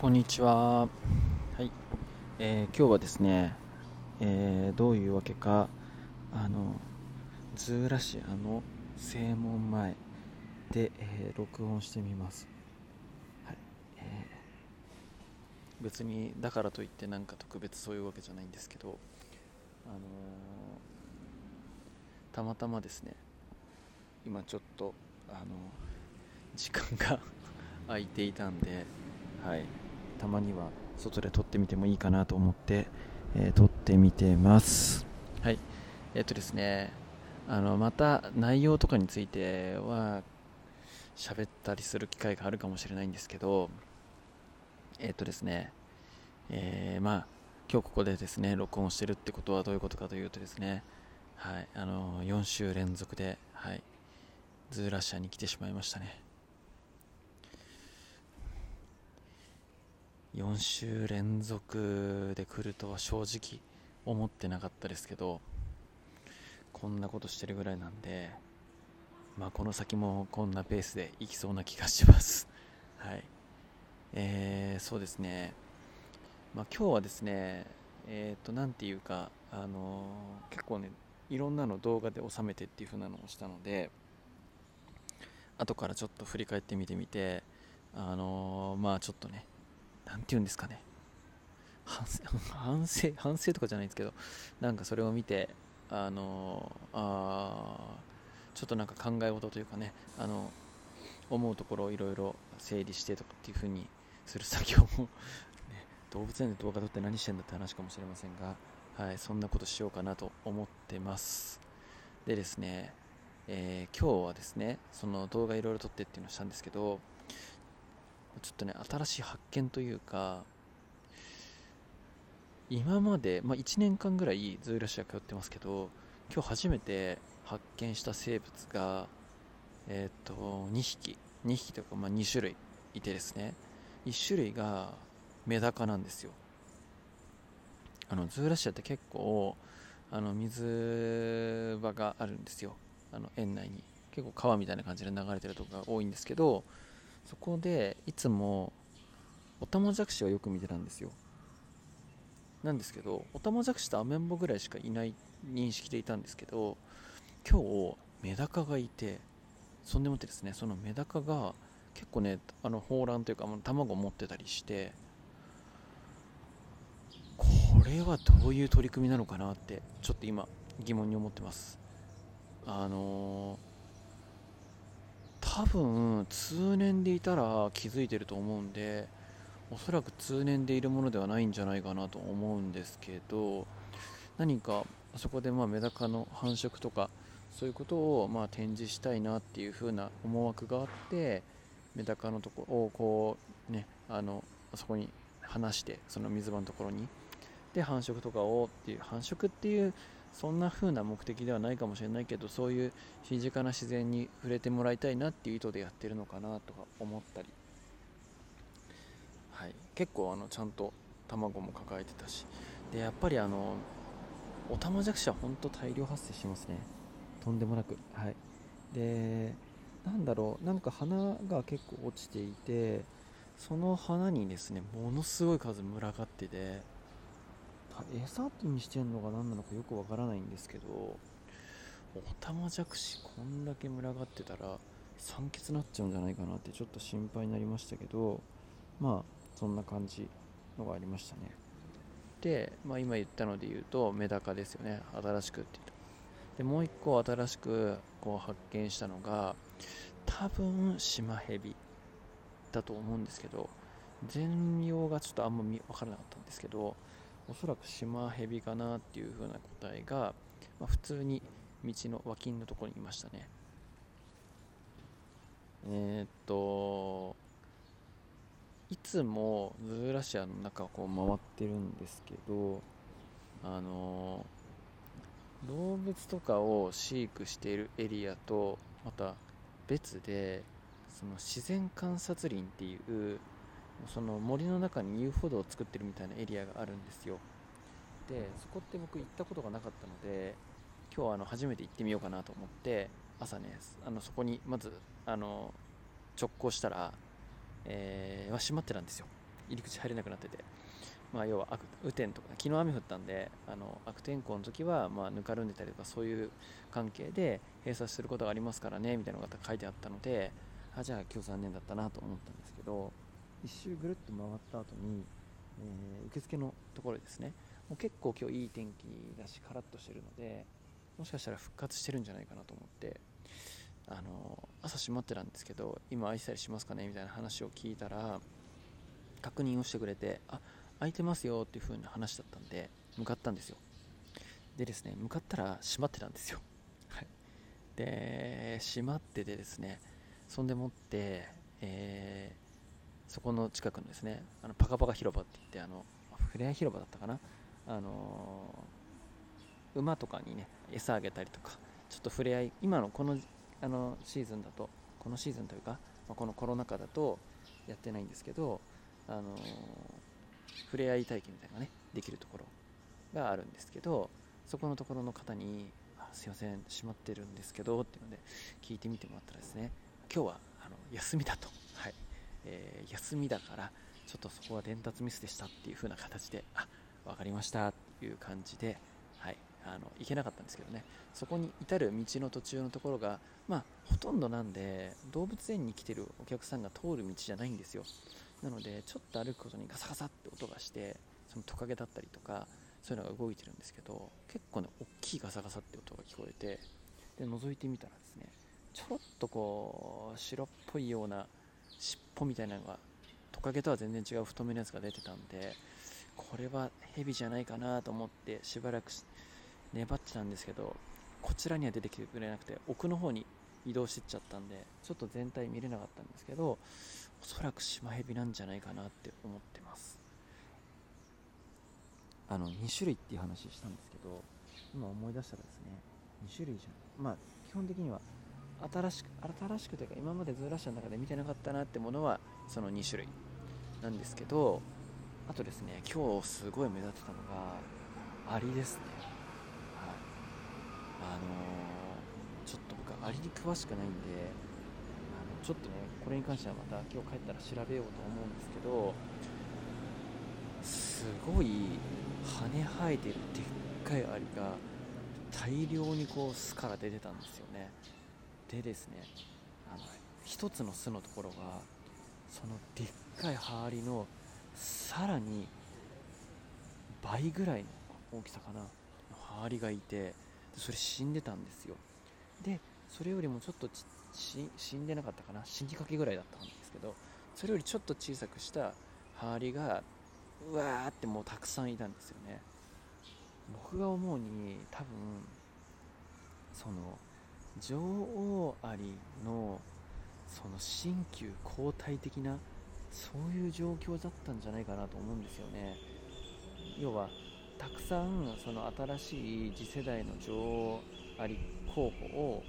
こんにちは。はい、えー、今日はですね、えー、どういうわけか、あの、ズーラシアの正門前で、えー、録音してみます。はい、えー、別にだからといってなんか特別そういうわけじゃないんですけど、あのたまたまですね、今ちょっと、あの時間が 空いていたんで、はい、たまには外で撮ってみてもいいかなと思って、えー、撮ってみてます。はい。えっ、ー、とですねあのまた内容とかについては喋ったりする機会があるかもしれないんですけどえっ、ー、とですねえー、まあ今日ここでですね録音してるってことはどういうことかというとですねはい。あの4週連続ではい。ズーラシアに来てしまいましたね。4週連続で来るとは正直思ってなかったですけどこんなことしてるぐらいなんでまあこの先もこんなペースでいきそうな気がします。はい。えー、そうですね。まあ今日はですねえ、ー、と何ていうかあのー、結構ねいろんなの動画で収めてっていう風なのをしたので後からちょっと振り返ってみてみてあのまあちょっとね何て言うんですかね。反省 反省反省とかじゃないんですけどなんかそれを見てあのあちょっとなんか考え事というかねあの思うところをいろいろ整理してとかっていう風にする作業も ね、動物園で動画撮って何してんだって話かもしれませんが、はい、そんなことしようかなと思ってます。でですね、えー、今日はですねその動画いろいろ撮ってっていうのをしたんですけどちょっとね新しい発見というか今まで、まあ、1年間ぐらいズーラシア通ってますけど今日初めて発見した生物がえっ、ー、と2匹。2匹とか、まあ、2種類いてですね。1種類がメダカなんですよ。あのズーラシアって結構あの水場があるんですよ。あの園内に。結構川みたいな感じで流れてるとこが多いんですけどそこでいつもオタマジャクシをよく見てたんですよ。なんですけどオタマジャクシとアメンボぐらいしかいない認識でいたんですけど今日メダカがいてそんでもってですねそのメダカが結構ねあの抱卵というか卵を持ってたりしてこれはどういう取り組みなのかなってちょっと今疑問に思ってます。あのー多分通年でいたら気づいてると思うんでおそらく通年でいるものではないんじゃないかなと思うんですけど何かあそこでまあメダカの繁殖とかそういうことをまあ展示したいなっていう風な思惑があってメダカのとこをこうねあのそこに離してその水場のところに。で繁殖とかをっていう繁殖っていうそんな風な目的ではないかもしれないけどそういう身近な自然に触れてもらいたいなっていう意図でやってるのかなとか思ったり、はい、結構あのちゃんと卵も抱えてたし。でやっぱりあのオタマジャクシは本当大量発生しますね。とんでもなく。はい。でなんだろう。なんか花が結構落ちていてその花にですねものすごい数群がってて。餌にしてんのか何なのかよくわからないんですけどオタマジャクシこんだけ群がってたら酸欠になっちゃうんじゃないかなってちょっと心配になりましたけどまあそんな感じのがありましたね。で、まあ、今言ったので言うとメダカですよね。新しくって言うとでもう一個新しくこう発見したのが多分シマヘビだと思うんですけど全容がちょっとあんま分からなかったんですけどおそらくシマヘビかなっていう風な答えが、まあ、普通に道の脇のところにいましたね。えー、っといつもズーラシアの中をこう回ってるんですけどあの動物とかを飼育しているエリアとまた別でその自然観察林っていうその森の中に遊歩道を作ってるみたいなエリアがあるんですよ。でそこって僕行ったことがなかったので今日はあの初めて行ってみようかなと思って朝ねあのそこにまずあの直行したら、えー、は閉まってたんですよ。入り口入れなくなってて、まあ、要は悪雨天とか昨日雨降ったんであの悪天候の時はまあぬかるんでたりとかそういう関係で閉鎖することがありますからねみたいなのが書いてあったのであじゃあ今日残念だったなと思ったんですけど一周ぐるっと回った後に、えー、受付のところですね。もう結構今日いい天気だしカラッとしてるのでもしかしたら復活してるんじゃないかなと思ってあの朝閉まってたんですけど今愛したりしますかねみたいな話を聞いたら確認をしてくれてあ空いてますよっていう風な話だったんで向かったんですよ。でですね向かったら閉まってたんですよ。はい。で閉まっててですねそんでもって、えー、そこの近くのですねあのパカパカ広場って言ってあのふれあい広場だったかな？あのー、馬とかにね餌あげたりとかちょっと触れ合い今のこのあのシーズンだとこのシーズンというか、まあ、このコロナ禍だとやってないんですけど、あのー、触れ合い体験みたいなのがねできるところがあるんですけどそこのところの方に「すいません閉まってるんですけど」っていうので聞いてみてもらったらですね今日はあの休みだと、えー、休みだからちょっとそこは伝達ミスでしたっていう風な形であ分かりましたっていう感じで、はい、あの行けなかったんですけどね。そこに至る道の途中のところが、まあ、ほとんどなんで動物園に来てるお客さんが通る道じゃないんですよ。なのでちょっと歩くことにガサガサって音がしてそのトカゲだったりとかそういうのが動いてるんですけど結構ね大きいガサガサって音が聞こえてで覗いてみたらですねちょっとこう白っぽいような尻尾みたいなのがトカゲとは全然違う太めのやつが出てたんでこれはヘビじゃないかなと思ってしばらく粘ってたんですけどこちらには出てきてくれなくて奥の方に移動してっちゃったんでちょっと全体見れなかったんですけどおそらくシマヘビなんじゃないかなって思ってます。あの2種類っていう話したんですけど今思い出したらですね2種類じゃんまあ基本的には新しく新しくというか今までズーラッシャの中で見てなかったなってものはその2種類なんですけどあとですね今日すごい目立ってたのがアリですね。はい。あのー、ちょっと僕アリに詳しくないんであのちょっとねこれに関してはまた今日帰ったら調べようと思うんですけどすごい羽生えてるでっかいアリが大量にこう巣から出てたんですよね。でですねあの1つの巣のところがそのでっかいハーリのさらに倍ぐらいの大きさかなハーリがいてそれ死んでたんですよ。でそれよりもちょっと死んでなかったかな死にかけぐらいだったんですけどそれよりちょっと小さくしたハーリがうわーってもうたくさんいたんですよね。僕が思うに多分その女王アリのその新旧交代的なそういう状況だったんじゃないかなと思うんですよね。要はたくさんその新しい次世代の女王アリ候補を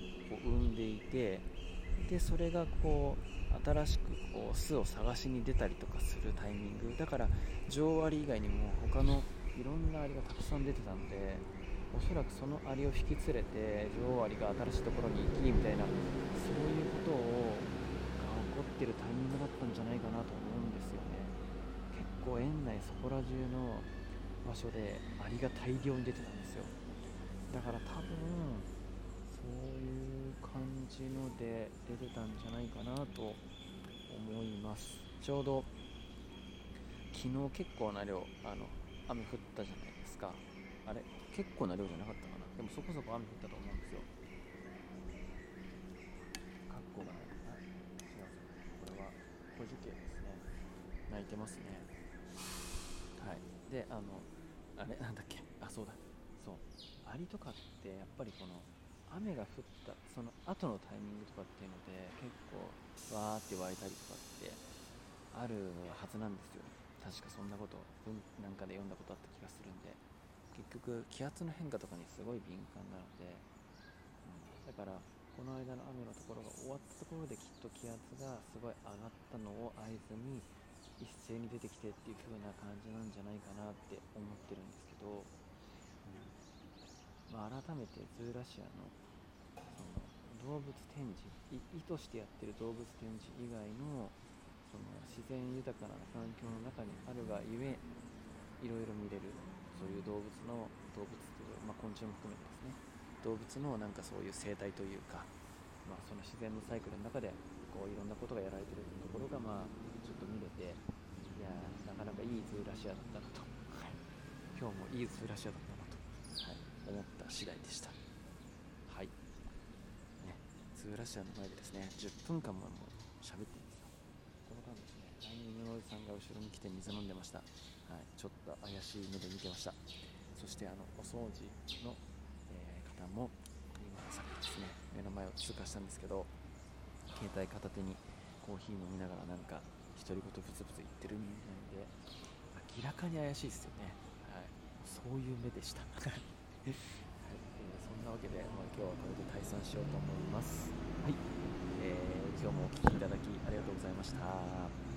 生んでいてでそれがこう新しくこう巣を探しに出たりとかするタイミング。だから女王アリ以外にも他のいろんなアリがたくさん出てたんでおそらくそのアリを引き連れて女王アリが新しいところに行きみたいなそういうことをが起こってるタイミングだったんじゃないかなと思うんですよね。結構園内そこら中の場所でアリが大量に出てたんですよ。だから多分そういう感じので出てたんじゃないかなと思います。ちょうど昨日結構な量あの雨降ったじゃないですか。あれ結構な量じゃなかったかな。でもそこそこ雨降ったと思うんですよ。カッコがない。すいこれは小樹系ですね。泣いてますね。はい。であのあれ？なんだっけ？あそうだ。そう。アリとかってやっぱりこの雨が降ったその後のタイミングとかっていうので結構わーって湧いたりとかってあるはずなんですよ。確かそんなこと文なんかで読んだことあった気がするんで。結局気圧の変化とかにすごい敏感なので、うん、だからこの間の雨のところが終わったところできっと気圧がすごい上がったのを合図に一斉に出てきてっていう風な感じなんじゃないかなって思ってるんですけど、うんまあ、改めてズーラシアのその動物展示意図してやってる動物展示以外のその自然豊かな環境の中にあるがゆえいろいろ見れる。そういう動物の動物という、まあ、昆虫も含めてですね。動物のなんかそういう生態というか、まあ、その自然のサイクルの中でこういろんなことがやられてるところがまあちょっと見れていやなかなかいいズーラシアだったなと、はい、今日もいいズーラシアだったなと、はい、思った次第でした。はい。ねズーラシアの前でですね10分間も喋っていますこの間ですねおじさんが後ろに来て水飲んでました。はい、ちょっと怪しい目で見てました。そしてあのお掃除の、えー、方も今さっきですね目の前を通過したんですけど携帯片手にコーヒー飲みながらなんか独り言ブツブツ言ってるみたいで明らかに怪しいですよね、はい、そういう目でした。はい、えー、そんなわけで、まあ、今日はこれで退散しようと思います。はい、えー、今日もお聴きいただきありがとうございました。